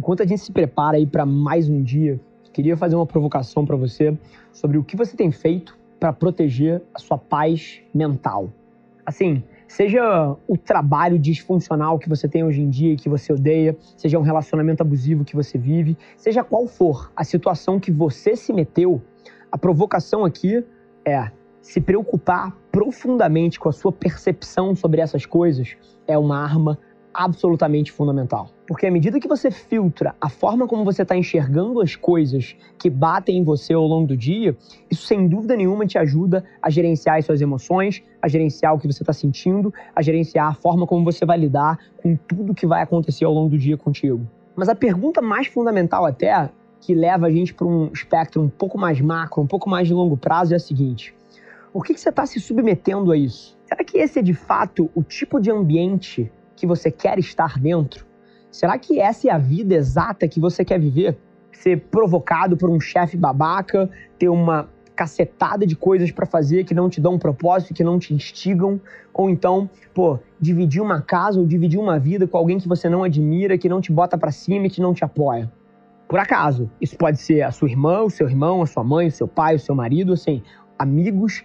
enquanto a gente se prepara aí para mais um dia, queria fazer uma provocação para você sobre o que você tem feito para proteger a sua paz mental. Assim, seja o trabalho disfuncional que você tem hoje em dia e que você odeia, seja um relacionamento abusivo que você vive, seja qual for a situação que você se meteu, a provocação aqui é se preocupar profundamente com a sua percepção sobre essas coisas é uma arma absolutamente fundamental. Porque à medida que você filtra a forma como você está enxergando as coisas que batem em você ao longo do dia, isso sem dúvida nenhuma te ajuda a gerenciar as suas emoções, a gerenciar o que você está sentindo, a gerenciar a forma como você vai lidar com tudo que vai acontecer ao longo do dia contigo. Mas a pergunta mais fundamental até, que leva a gente para um espectro um pouco mais macro, um pouco mais de longo prazo, é a seguinte: por que, que você está se submetendo a isso? Será que esse é de fato o tipo de ambiente que você quer estar dentro? Será que essa é a vida exata que você quer viver? Ser provocado por um chefe babaca, ter uma cacetada de coisas para fazer que não te dão um propósito, que não te instigam, ou então, pô, dividir uma casa ou dividir uma vida com alguém que você não admira, que não te bota para cima e que não te apoia. Por acaso, isso pode ser a sua irmã, o seu irmão, a sua mãe, o seu pai, o seu marido, assim, amigos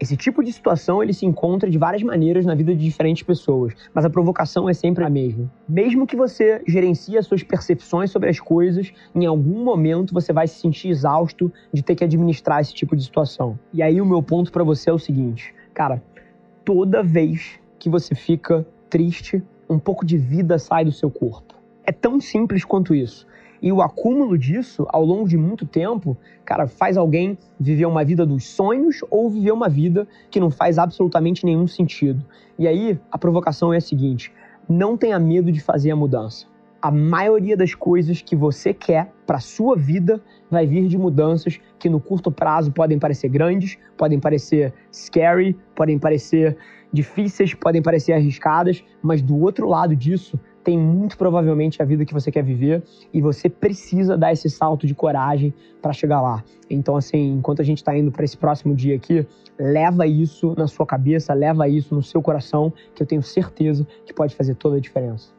esse tipo de situação ele se encontra de várias maneiras na vida de diferentes pessoas, mas a provocação é sempre a mesma. Mesmo que você gerencie as suas percepções sobre as coisas, em algum momento você vai se sentir exausto de ter que administrar esse tipo de situação. E aí o meu ponto para você é o seguinte, cara, toda vez que você fica triste, um pouco de vida sai do seu corpo. É tão simples quanto isso. E o acúmulo disso, ao longo de muito tempo, cara, faz alguém viver uma vida dos sonhos ou viver uma vida que não faz absolutamente nenhum sentido. E aí, a provocação é a seguinte: não tenha medo de fazer a mudança. A maioria das coisas que você quer para sua vida vai vir de mudanças que no curto prazo podem parecer grandes, podem parecer scary, podem parecer difíceis, podem parecer arriscadas, mas do outro lado disso tem muito provavelmente a vida que você quer viver e você precisa dar esse salto de coragem para chegar lá. Então, assim, enquanto a gente está indo para esse próximo dia aqui, leva isso na sua cabeça, leva isso no seu coração, que eu tenho certeza que pode fazer toda a diferença.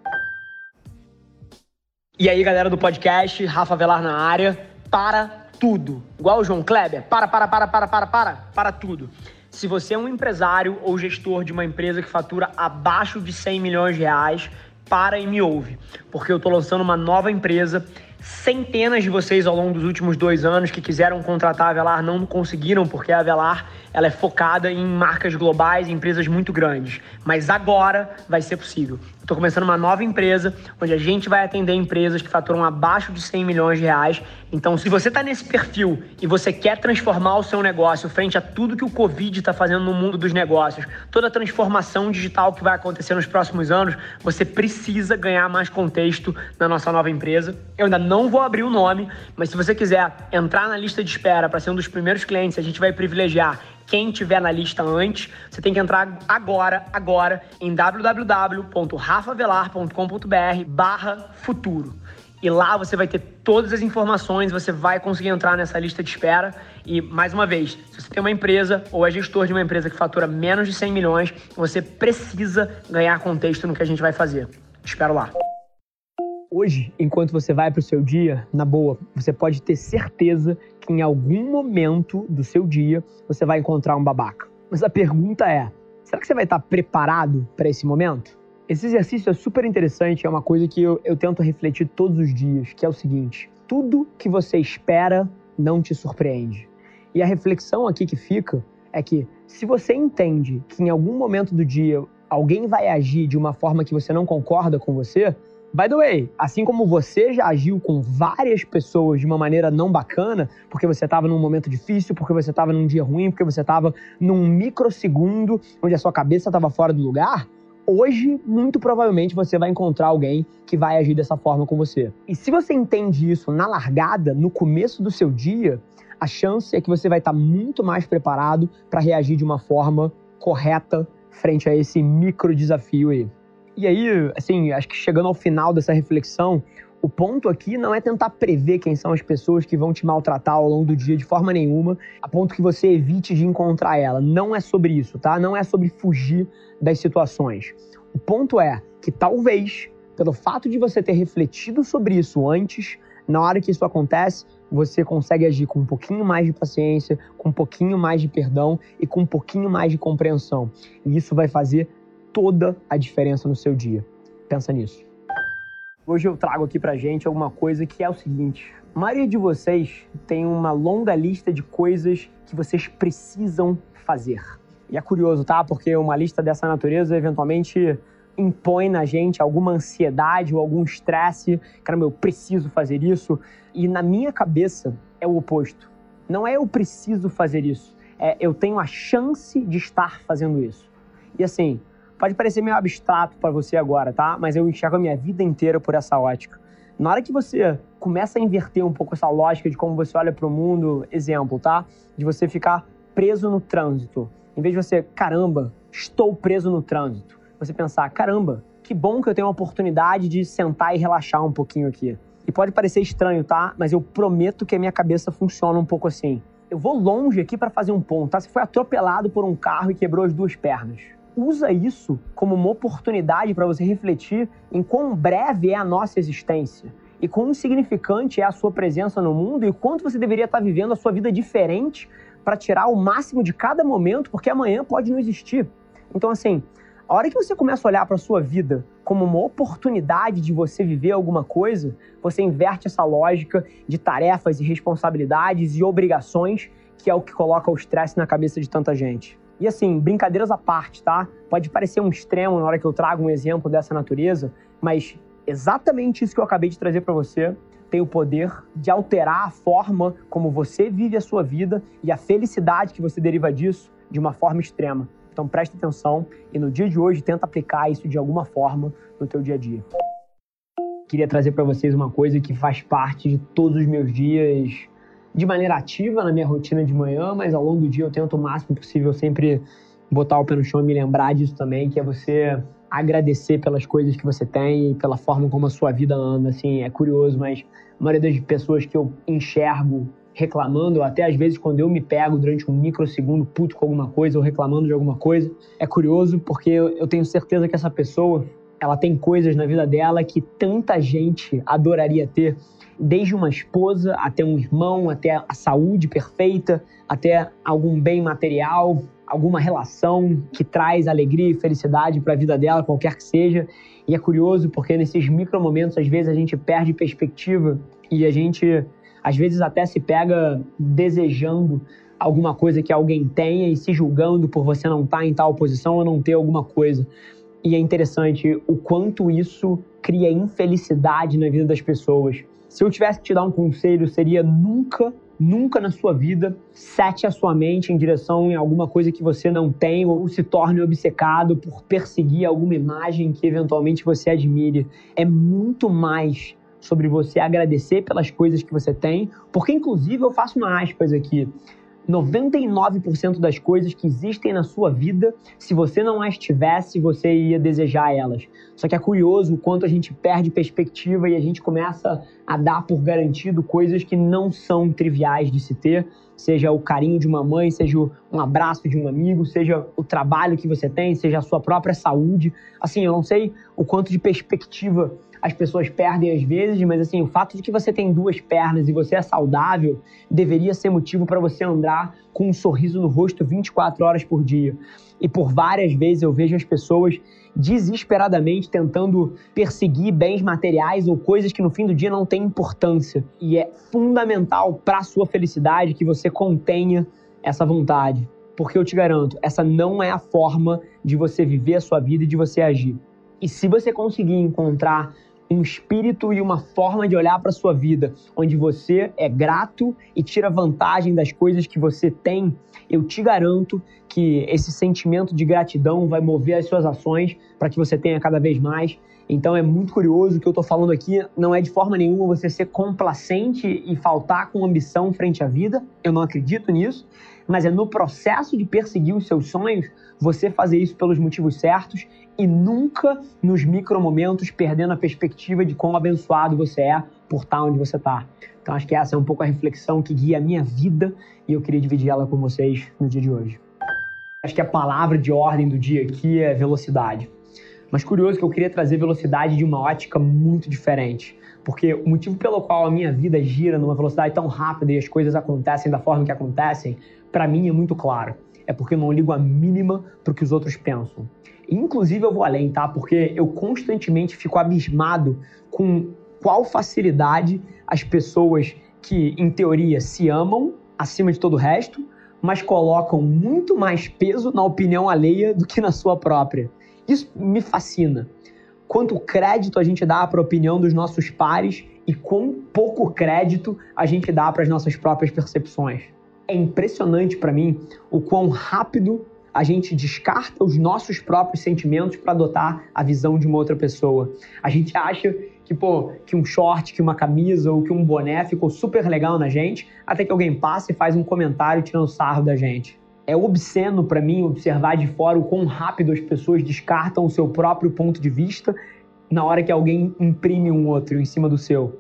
E aí, galera do podcast, Rafa Velar na área, para tudo. Igual o João Kleber, para, para, para, para, para, para, para tudo. Se você é um empresário ou gestor de uma empresa que fatura abaixo de 100 milhões de reais, para e me ouve, porque eu estou lançando uma nova empresa. Centenas de vocês ao longo dos últimos dois anos que quiseram contratar a Velar não conseguiram, porque a Velar ela é focada em marcas globais, em empresas muito grandes. Mas agora vai ser possível. Estou começando uma nova empresa onde a gente vai atender empresas que faturam abaixo de 100 milhões de reais. Então, se você está nesse perfil e você quer transformar o seu negócio frente a tudo que o Covid está fazendo no mundo dos negócios, toda a transformação digital que vai acontecer nos próximos anos, você precisa ganhar mais contexto na nossa nova empresa. Eu ainda não vou abrir o nome, mas se você quiser entrar na lista de espera para ser um dos primeiros clientes, a gente vai privilegiar quem tiver na lista antes, você tem que entrar agora, agora, em www.rafavelar.com.br barra futuro. E lá você vai ter todas as informações, você vai conseguir entrar nessa lista de espera. E, mais uma vez, se você tem uma empresa ou é gestor de uma empresa que fatura menos de 100 milhões, você precisa ganhar contexto no que a gente vai fazer. espero lá. Hoje, enquanto você vai para o seu dia, na boa, você pode ter certeza que em algum momento do seu dia você vai encontrar um babaca. Mas a pergunta é: será que você vai estar preparado para esse momento? Esse exercício é super interessante, é uma coisa que eu, eu tento refletir todos os dias, que é o seguinte: tudo que você espera não te surpreende. E a reflexão aqui que fica é que se você entende que em algum momento do dia alguém vai agir de uma forma que você não concorda com você, By the way, assim como você já agiu com várias pessoas de uma maneira não bacana, porque você estava num momento difícil, porque você estava num dia ruim, porque você estava num microsegundo onde a sua cabeça estava fora do lugar, hoje, muito provavelmente, você vai encontrar alguém que vai agir dessa forma com você. E se você entende isso na largada, no começo do seu dia, a chance é que você vai estar muito mais preparado para reagir de uma forma correta frente a esse micro desafio aí. E aí, assim, acho que chegando ao final dessa reflexão, o ponto aqui não é tentar prever quem são as pessoas que vão te maltratar ao longo do dia de forma nenhuma, a ponto que você evite de encontrar ela. Não é sobre isso, tá? Não é sobre fugir das situações. O ponto é que talvez, pelo fato de você ter refletido sobre isso antes, na hora que isso acontece, você consegue agir com um pouquinho mais de paciência, com um pouquinho mais de perdão e com um pouquinho mais de compreensão. E isso vai fazer toda a diferença no seu dia. Pensa nisso. Hoje eu trago aqui pra gente alguma coisa que é o seguinte: a maioria de vocês tem uma longa lista de coisas que vocês precisam fazer. E é curioso, tá? Porque uma lista dessa natureza eventualmente impõe na gente alguma ansiedade ou algum estresse. Caramba, eu preciso fazer isso. E na minha cabeça é o oposto. Não é eu preciso fazer isso, é eu tenho a chance de estar fazendo isso. E assim, Pode parecer meio abstrato para você agora, tá? Mas eu enxergo a minha vida inteira por essa ótica. Na hora que você começa a inverter um pouco essa lógica de como você olha para o mundo, exemplo, tá? De você ficar preso no trânsito. Em vez de você, caramba, estou preso no trânsito. Você pensar, caramba, que bom que eu tenho a oportunidade de sentar e relaxar um pouquinho aqui. E pode parecer estranho, tá? Mas eu prometo que a minha cabeça funciona um pouco assim. Eu vou longe aqui para fazer um ponto, tá? Você foi atropelado por um carro e quebrou as duas pernas usa isso como uma oportunidade para você refletir em quão breve é a nossa existência e quão insignificante é a sua presença no mundo e quanto você deveria estar vivendo a sua vida diferente para tirar o máximo de cada momento, porque amanhã pode não existir. Então, assim, a hora que você começa a olhar para a sua vida como uma oportunidade de você viver alguma coisa, você inverte essa lógica de tarefas e responsabilidades e obrigações, que é o que coloca o estresse na cabeça de tanta gente. E assim, brincadeiras à parte, tá? Pode parecer um extremo na hora que eu trago um exemplo dessa natureza, mas exatamente isso que eu acabei de trazer para você tem o poder de alterar a forma como você vive a sua vida e a felicidade que você deriva disso de uma forma extrema. Então preste atenção e no dia de hoje tenta aplicar isso de alguma forma no teu dia a dia. Queria trazer para vocês uma coisa que faz parte de todos os meus dias de maneira ativa na minha rotina de manhã, mas ao longo do dia eu tento o máximo possível sempre botar o pé no chão e me lembrar disso também, que é você agradecer pelas coisas que você tem e pela forma como a sua vida anda. Assim, é curioso, mas a maioria das pessoas que eu enxergo reclamando, ou até às vezes quando eu me pego durante um microsegundo puto com alguma coisa ou reclamando de alguma coisa, é curioso porque eu tenho certeza que essa pessoa, ela tem coisas na vida dela que tanta gente adoraria ter desde uma esposa até um irmão, até a saúde perfeita, até algum bem material, alguma relação que traz alegria e felicidade para a vida dela, qualquer que seja. E é curioso porque nesses micro momentos às vezes a gente perde perspectiva e a gente às vezes até se pega desejando alguma coisa que alguém tenha e se julgando por você não estar tá em tal posição ou não ter alguma coisa. E é interessante o quanto isso cria infelicidade na vida das pessoas. Se eu tivesse que te dar um conselho, seria nunca, nunca na sua vida sete a sua mente em direção em alguma coisa que você não tem ou se torne obcecado por perseguir alguma imagem que eventualmente você admire. É muito mais sobre você agradecer pelas coisas que você tem, porque inclusive eu faço uma aspas aqui. 99% das coisas que existem na sua vida, se você não as tivesse, você ia desejar elas. Só que é curioso o quanto a gente perde perspectiva e a gente começa a dar por garantido coisas que não são triviais de se ter, seja o carinho de uma mãe, seja um abraço de um amigo, seja o trabalho que você tem, seja a sua própria saúde. Assim, eu não sei o quanto de perspectiva as pessoas perdem às vezes, mas assim, o fato de que você tem duas pernas e você é saudável deveria ser motivo para você andar com um sorriso no rosto 24 horas por dia. E por várias vezes eu vejo as pessoas desesperadamente tentando perseguir bens materiais ou coisas que no fim do dia não têm importância. E é fundamental para a sua felicidade que você contenha essa vontade. Porque eu te garanto, essa não é a forma de você viver a sua vida e de você agir. E se você conseguir encontrar um espírito e uma forma de olhar para sua vida, onde você é grato e tira vantagem das coisas que você tem, eu te garanto que esse sentimento de gratidão vai mover as suas ações para que você tenha cada vez mais. Então é muito curioso o que eu estou falando aqui. Não é de forma nenhuma você ser complacente e faltar com ambição frente à vida. Eu não acredito nisso. Mas é no processo de perseguir os seus sonhos você fazer isso pelos motivos certos e nunca nos micromomentos perdendo a perspectiva de quão abençoado você é por estar onde você está. Então acho que essa é um pouco a reflexão que guia a minha vida e eu queria dividir ela com vocês no dia de hoje. Acho que a palavra de ordem do dia aqui é velocidade. Mas curioso que eu queria trazer velocidade de uma ótica muito diferente. Porque o motivo pelo qual a minha vida gira numa velocidade tão rápida e as coisas acontecem da forma que acontecem, para mim é muito claro. É porque eu não ligo a mínima para o que os outros pensam. Inclusive eu vou além, tá? Porque eu constantemente fico abismado com qual facilidade as pessoas que, em teoria, se amam acima de todo o resto, mas colocam muito mais peso na opinião alheia do que na sua própria. Isso me fascina. Quanto crédito a gente dá para a opinião dos nossos pares e quão pouco crédito a gente dá para as nossas próprias percepções. É impressionante para mim o quão rápido a gente descarta os nossos próprios sentimentos para adotar a visão de uma outra pessoa. A gente acha que, pô, que um short, que uma camisa ou que um boné ficou super legal na gente, até que alguém passa e faz um comentário tirando sarro da gente. É obsceno para mim observar de fora o quão rápido as pessoas descartam o seu próprio ponto de vista na hora que alguém imprime um outro em cima do seu.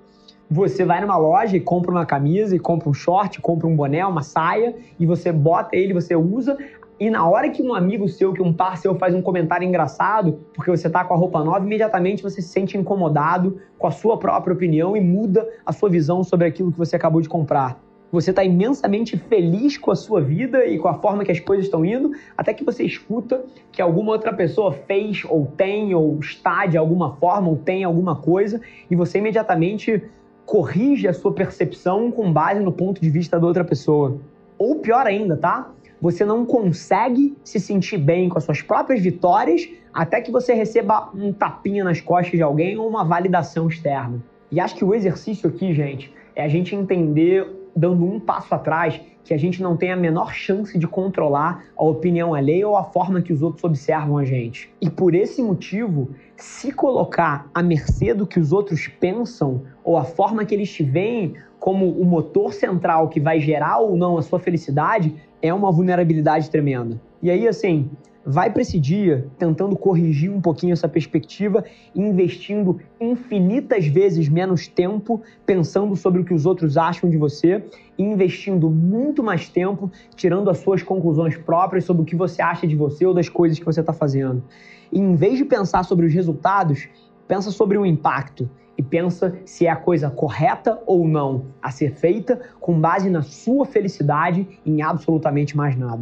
Você vai numa loja e compra uma camisa, e compra um short, compra um boné, uma saia, e você bota ele, você usa, e na hora que um amigo seu, que um par seu faz um comentário engraçado, porque você tá com a roupa nova, imediatamente você se sente incomodado com a sua própria opinião e muda a sua visão sobre aquilo que você acabou de comprar. Você está imensamente feliz com a sua vida e com a forma que as coisas estão indo, até que você escuta que alguma outra pessoa fez, ou tem, ou está de alguma forma, ou tem alguma coisa, e você imediatamente corrige a sua percepção com base no ponto de vista da outra pessoa. Ou pior ainda, tá? você não consegue se sentir bem com as suas próprias vitórias até que você receba um tapinha nas costas de alguém ou uma validação externa. E acho que o exercício aqui, gente, é a gente entender, dando um passo atrás, que a gente não tem a menor chance de controlar a opinião alheia ou a forma que os outros observam a gente. E por esse motivo, se colocar à mercê do que os outros pensam ou a forma que eles te veem como o motor central que vai gerar ou não a sua felicidade é uma vulnerabilidade tremenda. E aí, assim, vai para esse dia tentando corrigir um pouquinho essa perspectiva, investindo infinitas vezes menos tempo pensando sobre o que os outros acham de você investindo muito mais tempo tirando as suas conclusões próprias sobre o que você acha de você ou das coisas que você está fazendo. E em vez de pensar sobre os resultados, pensa sobre o impacto e pensa se é a coisa correta ou não a ser feita com base na sua felicidade em absolutamente mais nada.